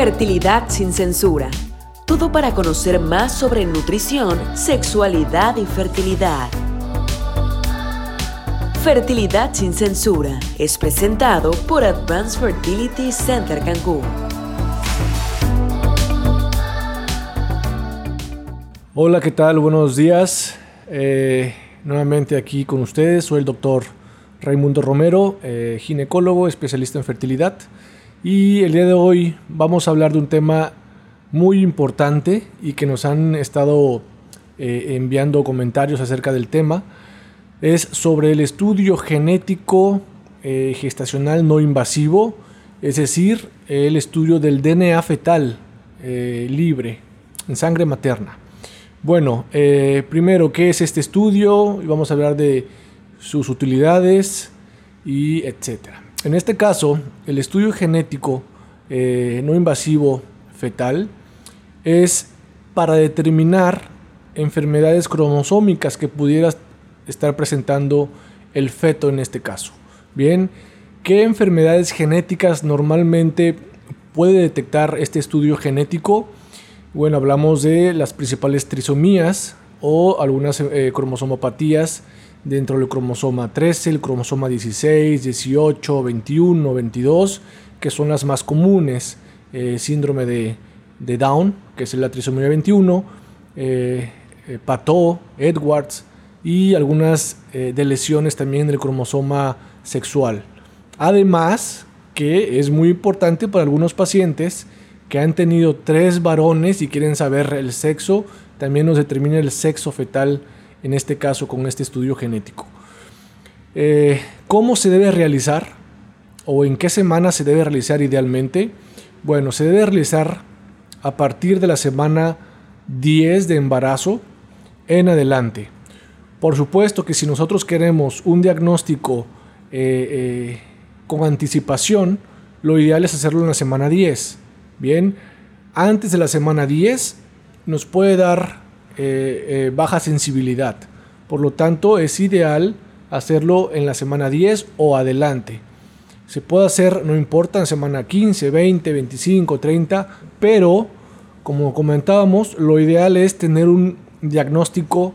Fertilidad sin censura. Todo para conocer más sobre nutrición, sexualidad y fertilidad. Fertilidad sin censura es presentado por Advanced Fertility Center Cancún. Hola, ¿qué tal? Buenos días. Eh, nuevamente aquí con ustedes. Soy el doctor Raimundo Romero, eh, ginecólogo, especialista en fertilidad. Y el día de hoy vamos a hablar de un tema muy importante y que nos han estado eh, enviando comentarios acerca del tema. Es sobre el estudio genético eh, gestacional no invasivo, es decir, el estudio del DNA fetal eh, libre en sangre materna. Bueno, primero, ¿qué es este estudio? Vamos a hablar de sus utilidades y etcétera. En este caso, el estudio genético eh, no invasivo fetal es para determinar enfermedades cromosómicas que pudiera estar presentando el feto en este caso. Bien, ¿qué enfermedades genéticas normalmente puede detectar este estudio genético? Bueno, hablamos de las principales trisomías o algunas eh, cromosomopatías dentro del cromosoma 13, el cromosoma 16, 18, 21, 22, que son las más comunes. Eh, síndrome de, Down, que es la trisomía 21, eh, eh, Edwards y algunas de lesiones también del cromosoma sexual. Además, que es muy importante para algunos pacientes que han tenido tres varones y quieren saber el sexo, también nos determina el sexo fetal en este caso con este estudio genético. Eh, ¿Cómo se debe realizar o en qué semana se debe realizar idealmente? Bueno, se debe realizar a partir de la semana 10 de embarazo en adelante. Por supuesto que si nosotros queremos un diagnóstico eh, eh, con anticipación, lo ideal es hacerlo en la semana 10. Bien, antes de la semana 10 nos puede dar eh, eh, baja sensibilidad. Por lo tanto, es ideal hacerlo en la semana 10 o adelante. Se puede hacer, no importa, en semana 15, 20, 25, 30, pero como comentábamos, lo ideal es tener un diagnóstico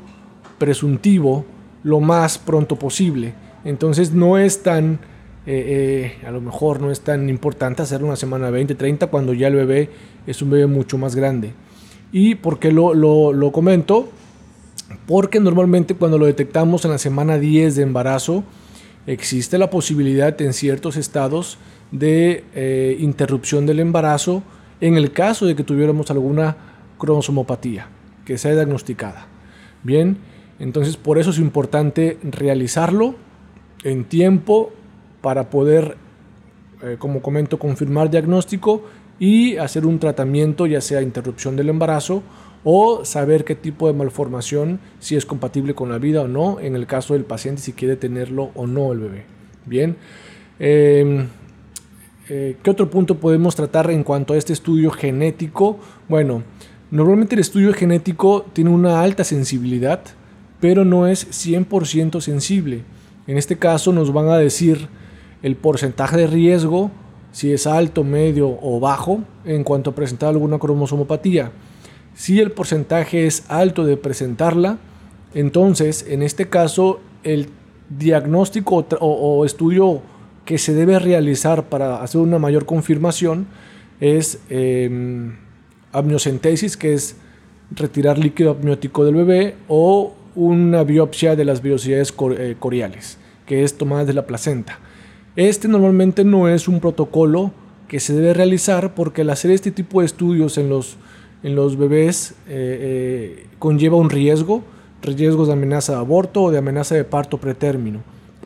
presuntivo lo más pronto posible. Entonces no es tan, eh, a lo mejor no es tan importante hacerlo una semana 20, 30 cuando ya el bebé es un bebé mucho más grande. ¿Y por qué lo, lo, comento? Porque normalmente cuando lo detectamos en la semana 10 de embarazo, existe la posibilidad en ciertos estados de eh, interrupción del embarazo en el caso de que tuviéramos alguna cromosomopatía que sea diagnosticada. Bien, entonces por eso es importante realizarlo en tiempo para poder, eh, como comento, confirmar diagnóstico y hacer un tratamiento, ya sea interrupción del embarazo o saber qué tipo de malformación, si es compatible con la vida o no, en el caso del paciente, si quiere tenerlo o no el bebé. Bien. Em, eh, ¿Qué otro punto podemos tratar en cuanto a este estudio genético? Bueno, normalmente el estudio genético tiene una alta sensibilidad, pero no es 100% sensible. En este caso nos van a decir el porcentaje de riesgo si es alto, medio o bajo en cuanto a presentar alguna cromosomopatía. Si el porcentaje es alto de presentarla, entonces en este caso el diagnóstico o, estudio que se debe realizar para hacer una mayor confirmación es eh, amniocentesis, que es retirar líquido amniótico del bebé, o una biopsia de las vellosidades eh, coriales, que es tomada de la placenta. Este normalmente no es un protocolo que se debe realizar porque al hacer este tipo de estudios en los, en los bebés eh, eh, conlleva un riesgo, riesgos de amenaza de aborto o de amenaza de parto pretérmino.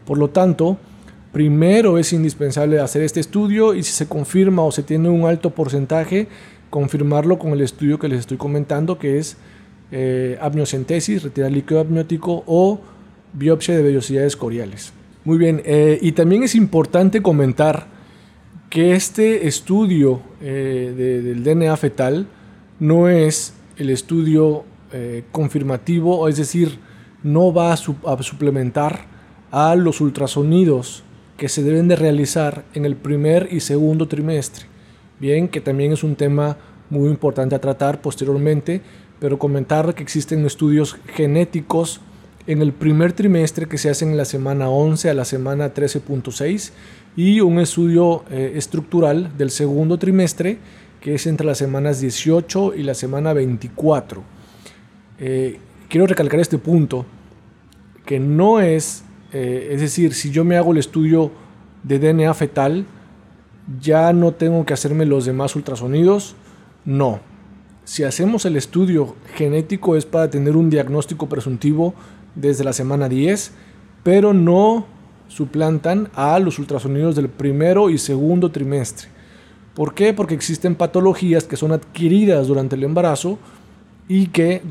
Por lo tanto, primero es indispensable hacer este estudio y si se confirma o se tiene un alto porcentaje, confirmarlo con el estudio que les estoy comentando, que es eh, amniocentesis, retirar líquido amniótico o biopsia de vellosidades coriales. Muy bien, eh, y también es importante comentar que este estudio eh, del DNA fetal no es el estudio eh, confirmativo, es decir, no va a, suplementar a los ultrasonidos que se deben de realizar en el primer y segundo trimestre. bien, que también es un tema muy importante a tratar posteriormente, pero comentar que existen estudios genéticos en el primer trimestre que se hacen en la semana 11 a la semana 13.6 y un estudio eh, estructural del segundo trimestre que es entre las semanas 18 y la semana 24. Eh, quiero recalcar este punto, que no es, eh, es decir, si yo me hago el estudio de DNA fetal, ya no tengo que hacerme los demás ultrasonidos, no. Si hacemos el estudio genético es para tener un diagnóstico presuntivo desde la semana 10, pero no suplantan a los ultrasonidos del primero y segundo trimestre. ¿Por qué? Porque existen patologías que son adquiridas durante el embarazo y que,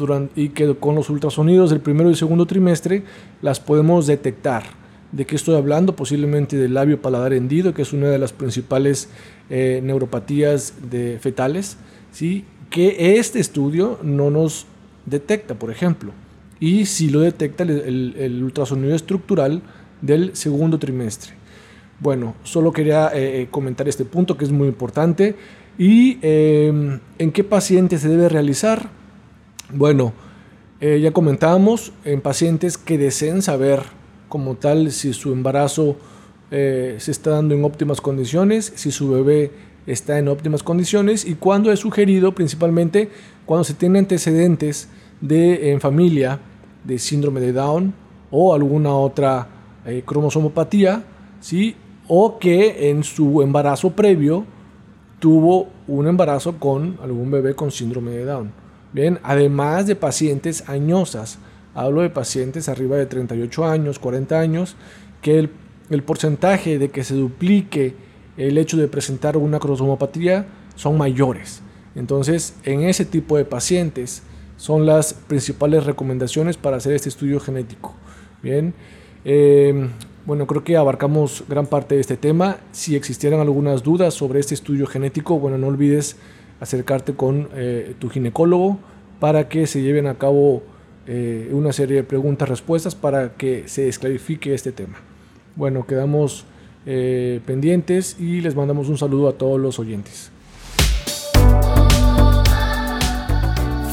con los ultrasonidos del primero y segundo trimestre las podemos detectar. ¿De qué estoy hablando? Posiblemente del labio paladar hendido, que es una de las principales eh, neuropatías de fetales, ¿sí? que este estudio no nos detecta, por ejemplo y si lo detecta el, ultrasonido estructural del segundo trimestre. Bueno, solo quería eh, eh, comentar este punto que es muy importante. ¿Y em, en qué pacientes se debe realizar? Bueno, eh, ya comentábamos en pacientes que deseen saber como tal si su embarazo se está dando en óptimas condiciones, si su bebé está en óptimas condiciones y cuando es sugerido principalmente cuando se tiene antecedentes de, en familia de síndrome de Down o alguna otra eh, cromosomopatía, ¿sí? o que en su embarazo previo tuvo un embarazo con algún bebé con síndrome de Down. Bien, además de pacientes añosas, hablo de pacientes arriba de 38 años, 40 años, que el, el porcentaje de que se duplique el hecho de presentar una cromosomopatía son mayores. Entonces, en ese tipo de pacientes, son las principales recomendaciones para hacer este estudio genético. Bien, em, bueno, creo que abarcamos gran parte de este tema. Si existieran algunas dudas sobre este estudio genético, bueno, no olvides acercarte con eh, tu ginecólogo para que se lleven a cabo eh, una serie de preguntas-respuestas para que se esclarifique este tema. Bueno, quedamos eh, pendientes y les mandamos un saludo a todos los oyentes.